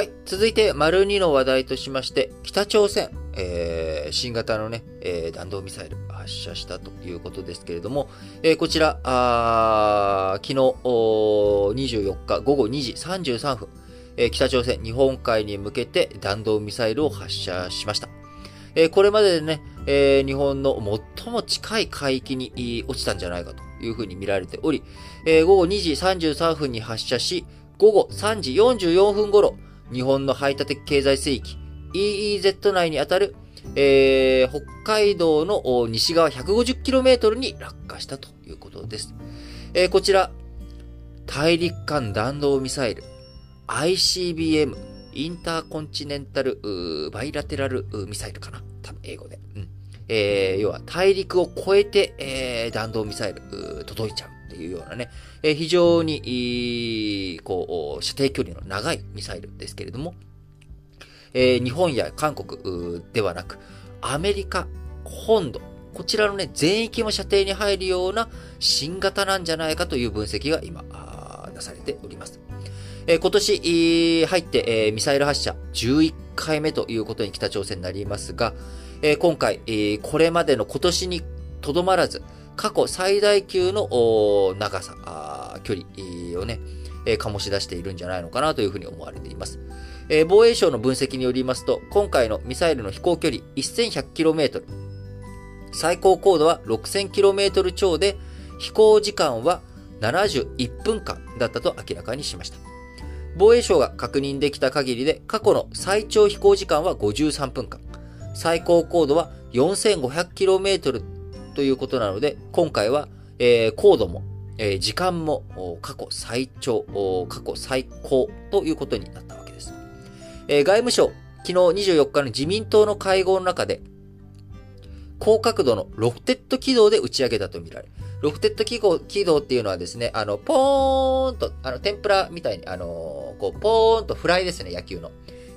はい。続いて、丸2の話題としまして、北朝鮮、えー、新型のね、えー弾道ミサイル発射したということですけれども、えーこちら、あ昨日、24日午後2時33分、えー北朝鮮、日本海に向けて弾道ミサイルを発射しました。えーこれまででね、えー日本の最も近い海域に落ちたんじゃないかというふうに見られており、えー午後2時33分に発射し、午後3時44分頃、日本の排他的経済水域 EEZ 内にあたる、えー北海道の西側 150km に落下したということです。えーこちら、大陸間弾道ミサイル ICBM インターコンチネンタルバイラテラルミサイルかな多分英語で。うんえー要は大陸を越えて、えー弾道ミサイル届いちゃういうようなね、え非常に、こう、射程距離の長いミサイルですけれども、えー日本や韓国ではなく、アメリカ本土、こちらのね、全域も射程に入るような新型なんじゃないかという分析が今、あー出されております。えー今年入って、えーミサイル発射11回目ということに北朝鮮になりますが、えー今回、えこれまでの今年にとどまらず、過去最大級の長さ、距離をね、醸し出しているんじゃないのかなというふうに思われています。防衛省の分析によりますと、今回のミサイルの飛行距離 1100km、最高高度は 6000km 超で、飛行時間は71分間だったと明らかにしました。防衛省が確認できた限りで、過去の最長飛行時間は53分間、最高高度は 4500km ということなので、今回は、えー高度も、えー時間も過去最長、過去最高ということになったわけです。えー外務省、昨日24日の自民党の会合の中で、高角度のロフテッド軌道で打ち上げたとみられ、ロフテッド軌道軌道っていうのはですね、あの、ポーンと、あの、天ぷらみたいに、あのこう、ポーンとフライですね、野球の。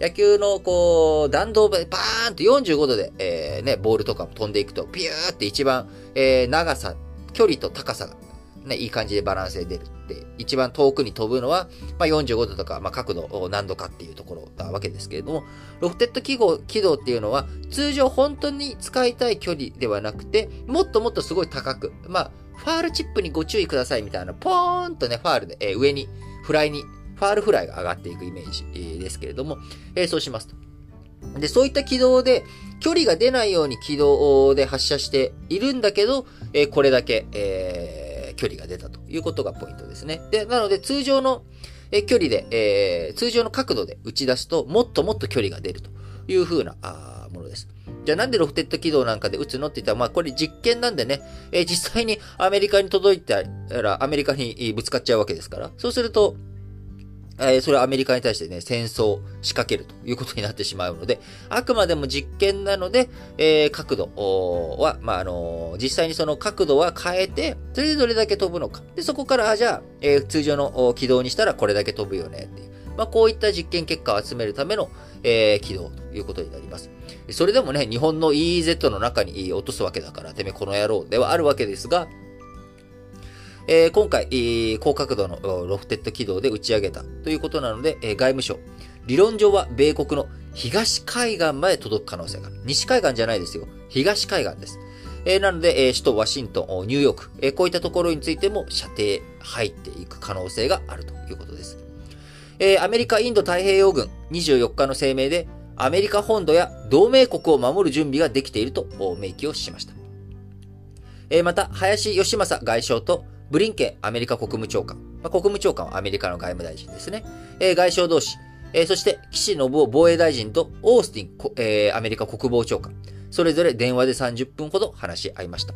野球の、こう、弾道でバーンと45度で、えーね、ボールとかも飛んでいくと、ピューって一番、えー長さ、距離と高さが、ね、いい感じでバランスで出るって、一番遠くに飛ぶのは、まあ、45度とか、まあ、角度を何度かっていうところなわけですけれども、ロフテッド軌道軌道っていうのは、通常本当に使いたい距離ではなくて、もっともっとすごい高く、まあ、ファールチップにご注意くださいみたいな、ポーンとね、ファールで、えー上に、フライに、ファールフライが上がっていくイメージですけれども、えーそうしますと。で、そういった軌道で、距離が出ないように軌道で発射しているんだけど、えーこれだけ、えー距離が出たということがポイントですね。で、なので通常の、え距離で、えー通常の角度で打ち出すと、もっともっと距離が出るという風なあものです。じゃあなんでロフテッド軌道なんかで打つのって言ったら、まあこれ実験なんでね、えー実際にアメリカに届いたらアメリカにぶつかっちゃうわけですから、そうすると、えそれはアメリカに対してね、戦争を仕掛けるということになってしまうので、あくまでも実験なので、えー角度は、まあ、あのー実際にその角度は変えて、それでどれだけ飛ぶのか。で、そこから、あじゃあ、えー通常の軌道にしたらこれだけ飛ぶよねっていう。まあ、こういった実験結果を集めるための、えー軌道ということになります。それでもね、日本の EEZ の中に落とすわけだから、てめえこの野郎ではあるわけですが、えー今回、えー高角度のロフテッド軌道で打ち上げたということなので、えー外務省、理論上は米国の東海岸まで届く可能性がある。西海岸じゃないですよ。東海岸です。えーなので、えー首都ワシントン、ニューヨーク、えーこういったところについても射程入っていく可能性があるということです。えーアメリカ・インド太平洋軍24日の声明で、アメリカ本土や同盟国を守る準備ができていると明記をしました。えーまた、林義正外相とブリンケンアメリカ国務長官、まあ、国務長官はアメリカの外務大臣ですね。えー外相同士、えーそして岸信夫防衛大臣とオースティン、えーアメリカ国防長官、それぞれ電話で30分ほど話し合いました。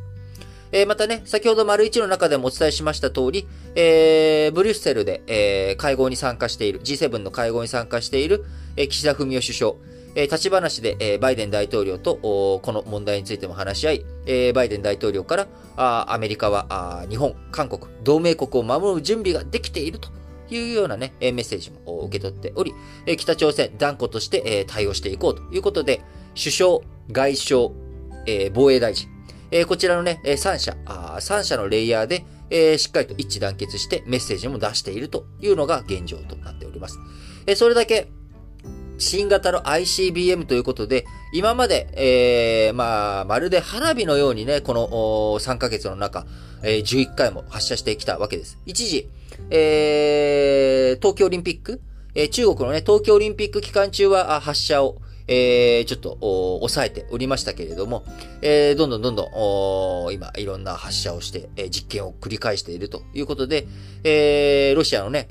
えまたね、先ほど丸一の中でもお伝えしました通り、えーブリュッセルで、えー会合に参加している、G7 の会合に参加している、えー岸田文雄首相、えー立ち話で、えーバイデン大統領とこの問題についても話し合い、えーバイデン大統領から、あアメリカはあ日本、韓国、同盟国を守る準備ができているというようなね、えーメッセージも受け取っており、えー北朝鮮断固として、えー対応していこうということで、首相、外相、えー防衛大臣、えーこちらのね、えー3社、あ3社のレイヤーで、えーしっかりと一致団結してメッセージも出しているというのが現状となっております。えーそれだけ、新型の ICBM ということで、今まで、えー、まあ、まるで花火のようにね、この3ヶ月の中、えー、11回も発射してきたわけです。一時、えー、東京オリンピック、えー、中国のね、東京オリンピック期間中は発射を、えー、ちょっと、抑えておりましたけれども、えー、どんどんどんどん、今、いろんな発射をして、えー、実験を繰り返しているということで、えー、ロシアのね、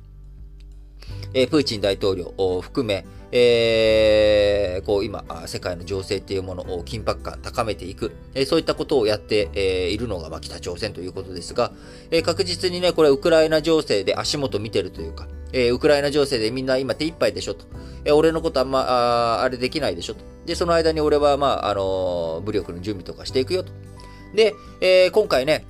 えー、プーチン大統領を含め、えー、こう今、世界の情勢っていうものを緊迫感高めていく、えー、そういったことをやって、えー、いるのが、まあ、北朝鮮ということですが、えー、確実にね、これウクライナ情勢で足元見てるというか、えー、ウクライナ情勢でみんな今手一杯でしょと。えー、俺のことあんま、ああれできないでしょと。で、その間に俺は、まあ、あのー、武力の準備とかしていくよと。で、えー、今回ね、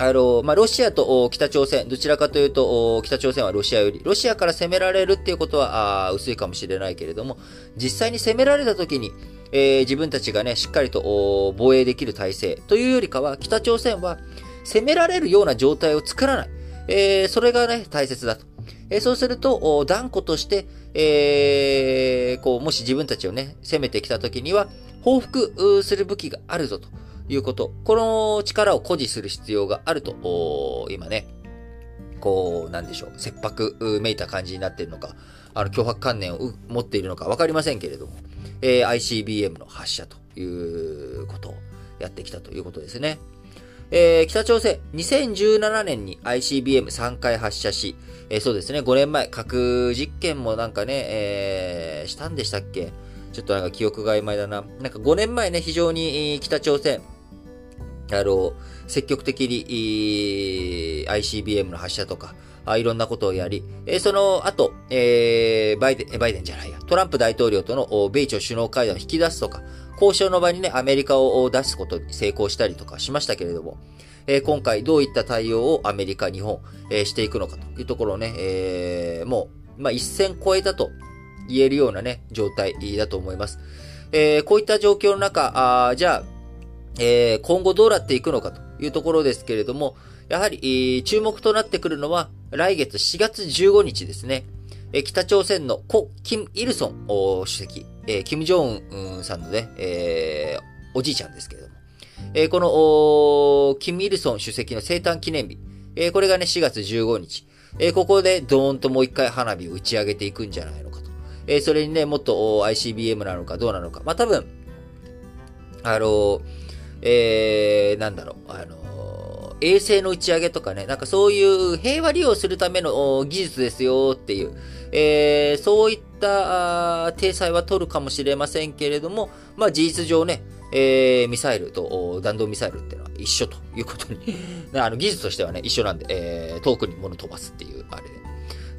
あの、まあ、ロシアと北朝鮮、どちらかというと、北朝鮮はロシアより、ロシアから攻められるっていうことは、あ薄いかもしれないけれども、実際に攻められた時に、えー、自分たちがね、しっかりと防衛できる体制というよりかは、北朝鮮は攻められるような状態を作らない。えー、それがね、大切だと。えー、そうすると、断固として、えー、こう、もし自分たちをね、攻めてきた時には、報復する武器があるぞと。いうこと。この力を誇示する必要があると、今ね、こう、なんでしょう、切迫めいた感じになっているのか、あの、脅迫観念を持っているのかわかりませんけれども、えー、ICBM の発射ということをやってきたということですね。えー、北朝鮮、2017年に ICBM3 回発射し、えー、そうですね、5年前、核実験もなんかね、えー、したんでしたっけ？ちょっとなんか記憶が曖昧だな。なんか5年前ね、非常に北朝鮮、あの、積極的に ICBM の発射とか、あいろんなことをやり、えその後、えー、バイデン、バイデンじゃないや、トランプ大統領との米朝首脳会談を引き出すとか、交渉の場にね、アメリカを出すことに成功したりとかしましたけれども、えー、今回どういった対応をアメリカ、日本、えー、していくのかというところをね、えー、もう、まあ、一線超えたと言えるようなね、状態だと思います。えー、こういった状況の中、あじゃあ、えー、今後どうなっていくのかというところですけれども、やはり、えー、注目となってくるのは、来月4月15日ですね。えー、北朝鮮の故・キム・イルソン主席、えー、キム・ジョンウンさんのね、えー、おじいちゃんですけれども、えー、この、キム・イルソン主席の生誕記念日、えー、これがね、4月15日、えー、ここでドーンともう一回花火を打ち上げていくんじゃないのかと。えー、それにね、もっと ICBM なのかどうなのか。まあ、多分、あのーえー、なんだろう、あの衛星の打ち上げとかね、なんかそういう平和利用するための技術ですよっていう、えー、そういった体裁は取るかもしれませんけれども、まあ事実上ね、えー、ミサイルと弾道ミサイルっていうのは一緒ということに あの技術としてはね、一緒なんで、えー、遠くに物飛ばすっていうあれ。で。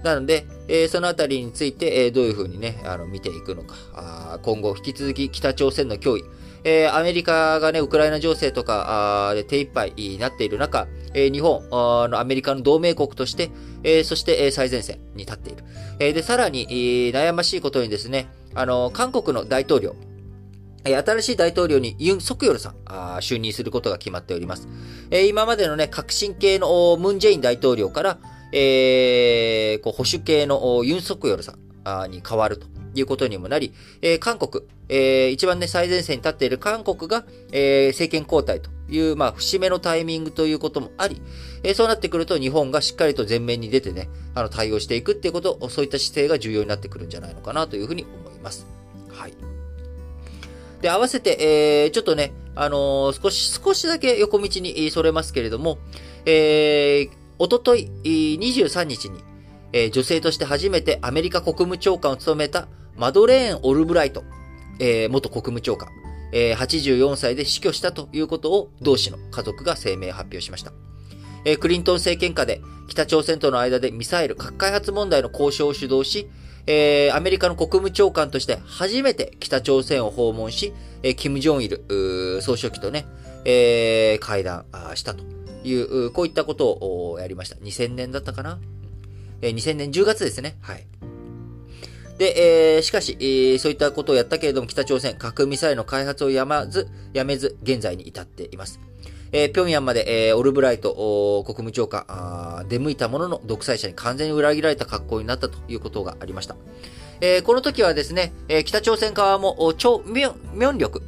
なので、えー、そのあたりについて、えー、どういうふうにね、あの見ていくのか。あ、今後引き続き北朝鮮の脅威、えー、アメリカがね、ウクライナ情勢とかで手一杯になっている中、えー、日本のアメリカの同盟国として、えー、そして、え、最前線に立っている。え、で、さらに、え、悩ましいことにですね、あの、韓国の大統領、え新しい大統領にユン・ソクヨルさんあ、就任することが決まっております。え、今までのね、革新系のムン・ジェイン大統領から、え、こう保守系のユン・ソクヨルさんに変わるということにもなり、えー、韓国、えー、一番ね、最前線に立っている韓国が、えー、政権交代という、まあ、節目のタイミングということもあり、えー、そうなってくると日本がしっかりと前面に出てね、あの、対応していくっていうこと、そういった姿勢が重要になってくるんじゃないのかなというふうに思います。はい。で、合わせて、えー、ちょっとね、あの、少し、少しだけ横道にそれますけれども、えー、おととい、23日に、えー、女性として初めてアメリカ国務長官を務めたマドレーン・オルブライト、えー、元国務長官、えー、84歳で死去したということを同氏の家族が声明発表しました。えー、クリントン政権下で北朝鮮との間でミサイル核開発問題の交渉を主導し、えー、アメリカの国務長官として初めて北朝鮮を訪問し、えー、キム・ジョンイル総書記とね、えー、会談したという、こういったことをやりました。2000年だったかな、えー、?2000 年10月ですね。はい。で、えー、しかし、えー、そういったことをやったけれども、北朝鮮核ミサイルの開発をやまず、やめず、現在に至っています。えー、平壌まで、えー、オルブライト国務長官出向いたものの独裁者に完全に裏切られた格好になったということがありました。えー、この時はですね、えー、北朝鮮側も、超明力、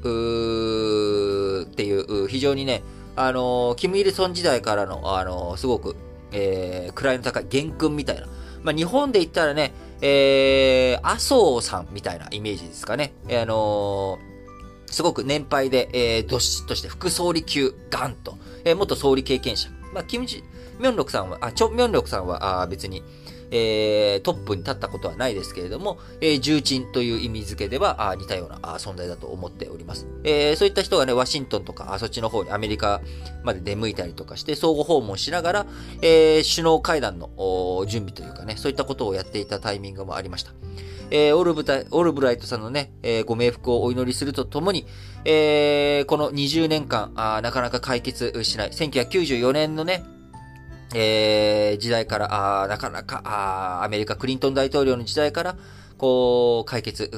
っていう、非常にね、あのー、キム・イルソン時代からの、あのー、すごく、えー、位の高い元軍みたいな。まあ、日本で言ったらね、えー、麻生さんみたいなイメージですかね。えー、あのー、すごく年配で、えー、どしっとして副総理級、ガンと、えー、元総理経験者。まあ、キムチ、ミョンロクさんは、あ、チョ・ミョンロクさんは、あ別に、えー、トップに立ったことはないですけれども、えー、重鎮という意味付けではあ似たような存在だと思っております。えー、そういった人がね、ワシントンとか、あそっちの方にアメリカまで出向いたりとかして、相互訪問しながら、えー、首脳会談の準備というかね、そういったことをやっていたタイミングもありました。えー、オルブタオルブライトさんのね、えー、ご冥福をお祈りするとともに、えー、この20年間あ、なかなか解決しない、1994年のね、えー、時代から、あなかなかあ、アメリカクリントン大統領の時代から、こう、解決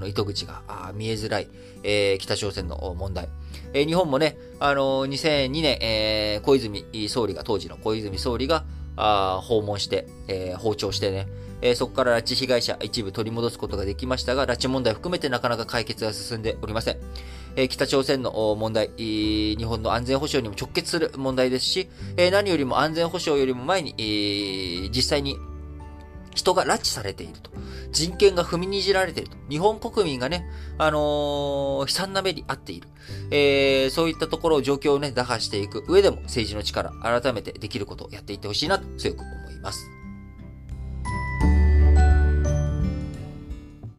の糸口が見えづらい、えー、北朝鮮の問題。えー、日本もね、あのー、2002年、えー、小泉総理が、当時の小泉総理が、あ訪問して、えー、訪朝してね、えー、そこから拉致被害者一部取り戻すことができましたが、拉致問題含めてなかなか解決が進んでおりません。え、北朝鮮の問題、日本の安全保障にも直結する問題ですし、え、何よりも安全保障よりも前に、え、実際に人が拉致されていると。人権が踏みにじられていると。日本国民がね、あのー、悲惨な目に遭っている。えー、そういったところを状況をね、打破していく上でも政治の力、改めてできることをやっていってほしいなと強く思います。